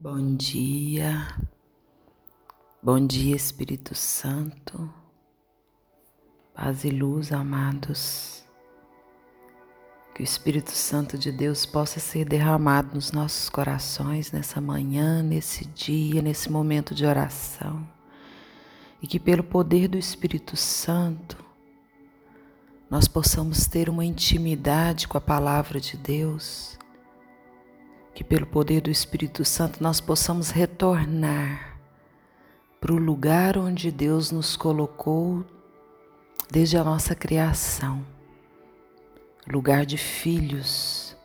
Bom dia, bom dia Espírito Santo, paz e luz, amados. Que o Espírito Santo de Deus possa ser derramado nos nossos corações nessa manhã, nesse dia, nesse momento de oração. E que pelo poder do Espírito Santo nós possamos ter uma intimidade com a palavra de Deus que pelo poder do Espírito Santo nós possamos retornar para o lugar onde Deus nos colocou desde a nossa criação. Lugar de filhos,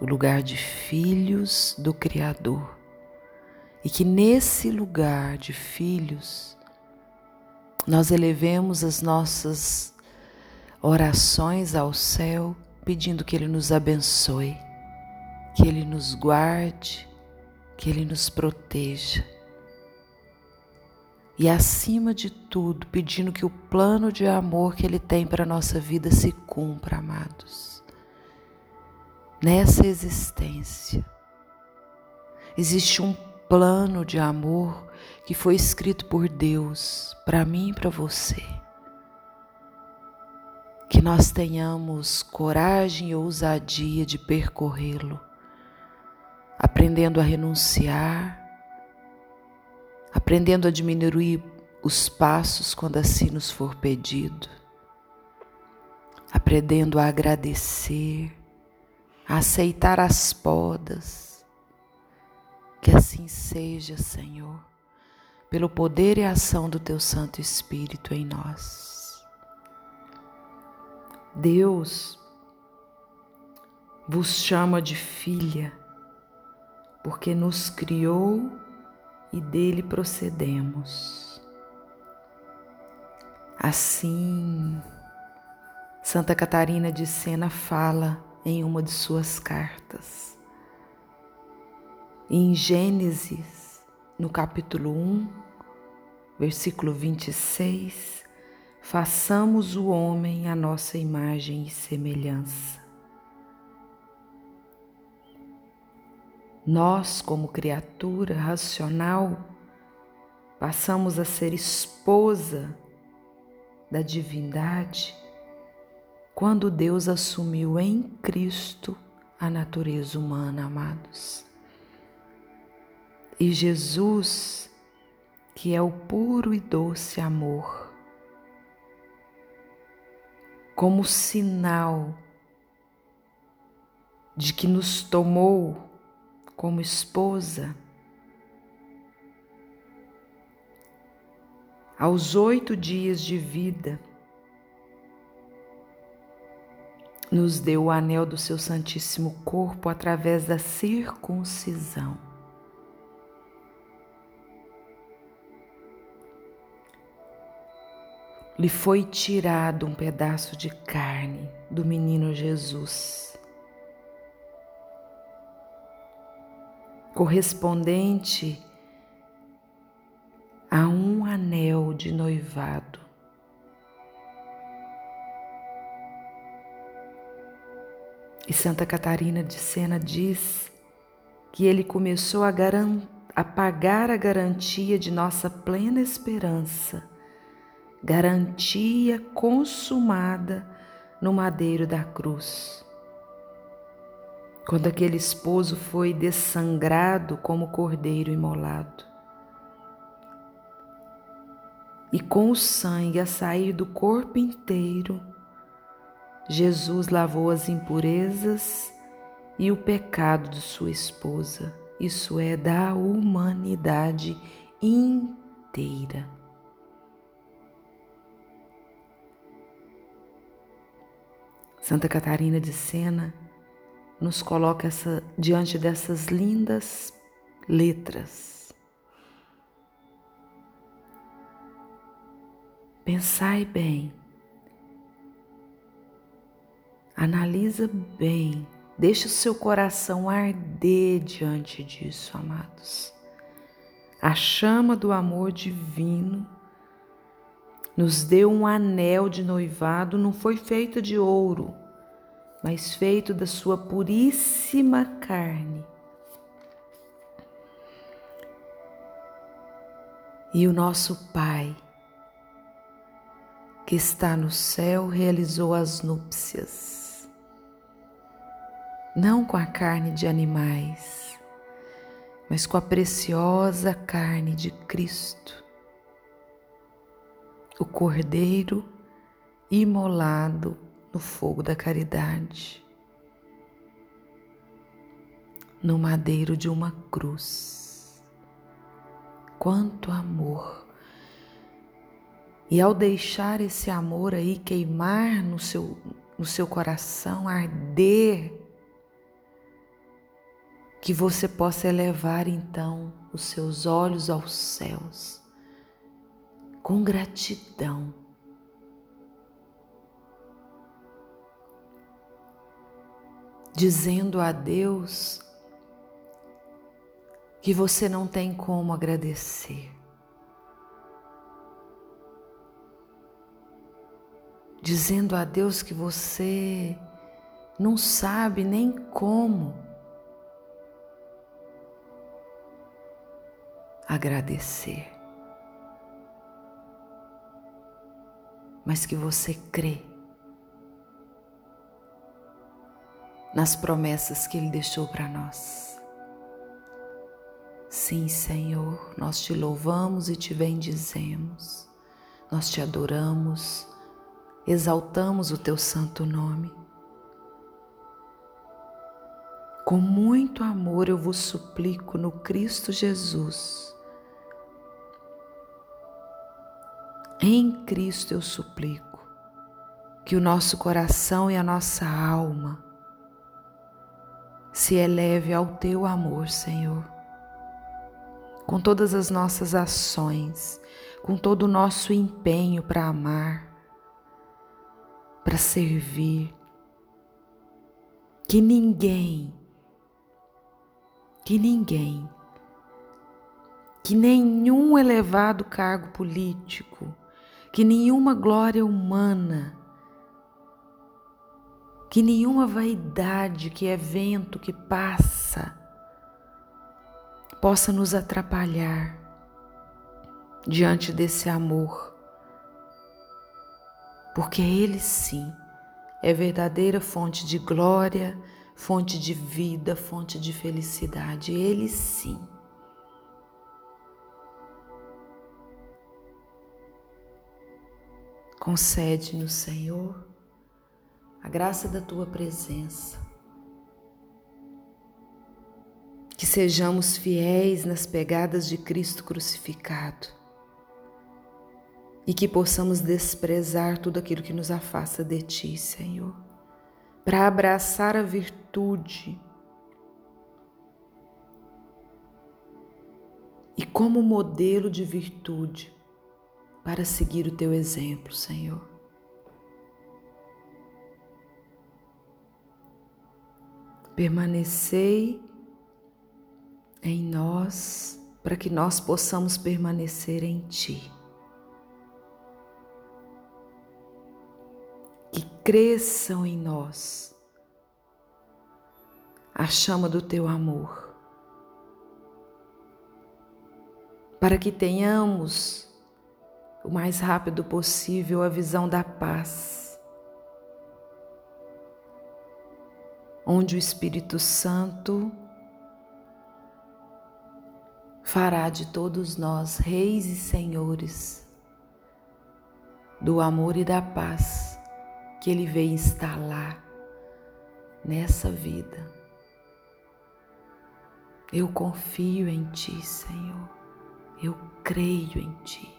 o lugar de filhos do Criador. E que nesse lugar de filhos nós elevemos as nossas orações ao céu, pedindo que Ele nos abençoe que Ele nos guarde, que Ele nos proteja. E acima de tudo, pedindo que o plano de amor que Ele tem para a nossa vida se cumpra, amados. Nessa existência, existe um plano de amor que foi escrito por Deus para mim e para você. Que nós tenhamos coragem e ousadia de percorrê-lo aprendendo a renunciar, aprendendo a diminuir os passos quando assim nos for pedido, aprendendo a agradecer, a aceitar as podas. Que assim seja, Senhor, pelo poder e ação do Teu Santo Espírito em nós. Deus vos chama de filha porque nos criou e dele procedemos. Assim, Santa Catarina de Sena fala em uma de suas cartas. Em Gênesis, no capítulo 1, versículo 26, façamos o homem a nossa imagem e semelhança. Nós, como criatura racional, passamos a ser esposa da divindade quando Deus assumiu em Cristo a natureza humana, amados. E Jesus, que é o puro e doce amor, como sinal de que nos tomou como esposa. Aos oito dias de vida, nos deu o anel do seu Santíssimo Corpo através da circuncisão. Lhe foi tirado um pedaço de carne do menino Jesus correspondente a um anel de noivado. E Santa Catarina de Sena diz que ele começou a, a pagar a garantia de nossa plena esperança, garantia consumada no madeiro da cruz quando aquele esposo foi dessangrado como cordeiro imolado. E com o sangue a sair do corpo inteiro, Jesus lavou as impurezas e o pecado de sua esposa, isso é, da humanidade inteira. Santa Catarina de Sena nos coloca essa, diante dessas lindas letras. Pensai bem, analisa bem, deixe o seu coração arder diante disso, amados. A chama do amor divino nos deu um anel de noivado, não foi feito de ouro, mas feito da sua puríssima carne. E o nosso Pai, que está no céu, realizou as núpcias, não com a carne de animais, mas com a preciosa carne de Cristo, o Cordeiro imolado no fogo da caridade, no madeiro de uma cruz. Quanto amor! E ao deixar esse amor aí queimar no seu, no seu coração, arder, que você possa elevar então os seus olhos aos céus com gratidão dizendo a Deus que você não tem como agradecer. Dizendo a Deus que você não sabe nem como agradecer, mas que você crê nas promessas que Ele deixou para nós. Sim, Senhor, nós te louvamos e te bendizemos, nós te adoramos, exaltamos o teu santo nome. Com muito amor eu vos suplico no Cristo Jesus. Em Cristo eu suplico que o nosso coração e a nossa alma se eleve ao teu amor, Senhor. Com todas as nossas ações, com todo o nosso empenho para amar, para servir, que ninguém, que ninguém, que nenhum elevado cargo político, que nenhuma glória humana, que nenhuma vaidade que é vento que passa possa nos atrapalhar diante desse amor, porque Ele sim é verdadeira fonte de glória, fonte de vida, fonte de felicidade. Ele sim. Concede-nos, Senhor graça da tua presença. Que sejamos fiéis nas pegadas de Cristo crucificado e que possamos desprezar tudo aquilo que nos afasta de ti, Senhor, para abraçar a virtude. E como modelo de virtude, para seguir o teu exemplo, Senhor. Permanecei em nós para que nós possamos permanecer em Ti. Que cresçam em nós a chama do Teu amor, para que tenhamos o mais rápido possível a visão da paz onde o Espírito Santo fará de todos nós reis e senhores do amor e da paz que Ele veio instalar nessa vida. Eu confio em Ti, Senhor. Eu creio em Ti.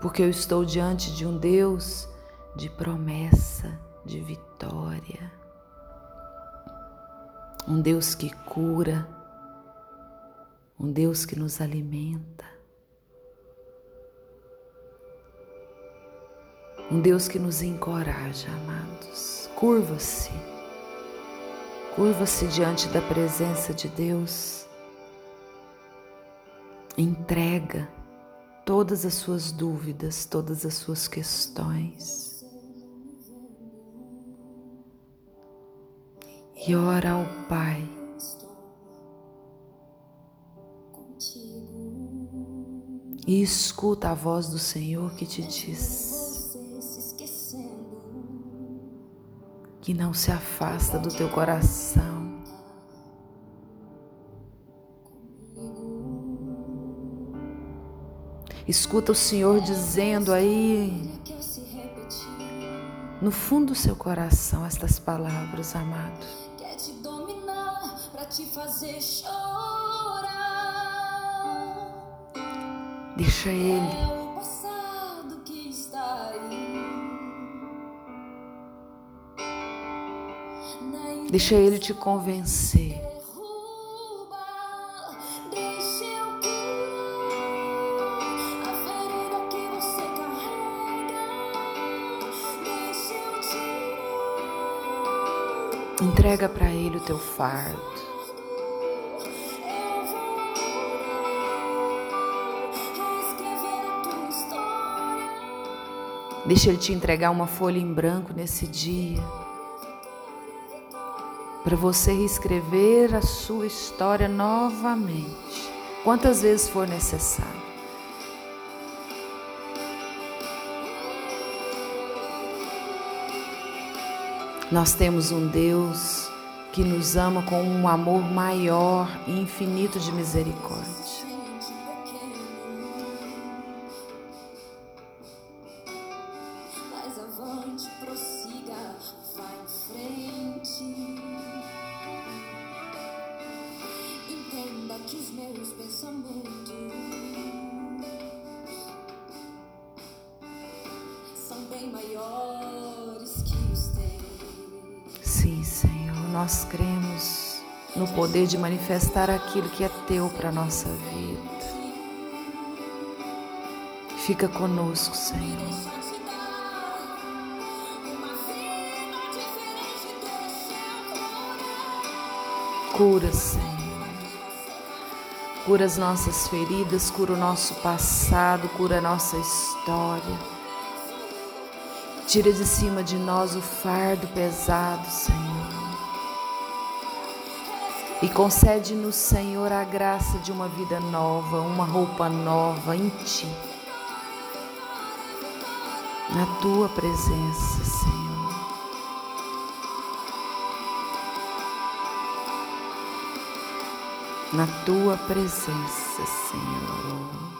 Porque eu estou diante de um Deus de promessa, de vitória. Um Deus que cura, um Deus que nos alimenta, um Deus que nos encoraja, amados. Curva-se, curva-se diante da presença de Deus, entrega todas as suas dúvidas, todas as suas questões. E ora ao Pai E escuta a voz do Senhor que te diz que não se afasta do teu coração. Escuta o Senhor dizendo aí no fundo do seu coração estas palavras, amado. Fazer chorar. Deixa ele. É o passado que está aí. Deixa ele te convencer. Entrega para Ele o teu fardo. Deixa Ele te entregar uma folha em branco nesse dia. Para você reescrever a sua história novamente. Quantas vezes for necessário. Nós temos um Deus que nos ama com um amor maior e infinito de misericórdia. Bem maiores que os teus. Sim, Senhor, nós cremos no poder de manifestar aquilo que é teu para a nossa vida. Fica conosco, Senhor. Cura, Senhor. Cura as nossas feridas, cura o nosso passado, cura a nossa história. Tira de cima de nós o fardo pesado, Senhor. E concede-nos, Senhor, a graça de uma vida nova, uma roupa nova em Ti. Na Tua presença, Senhor. Na Tua presença, Senhor.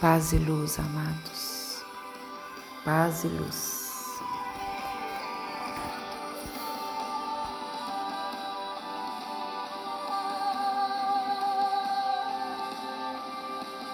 Paz e luz, amados. Paz e luz.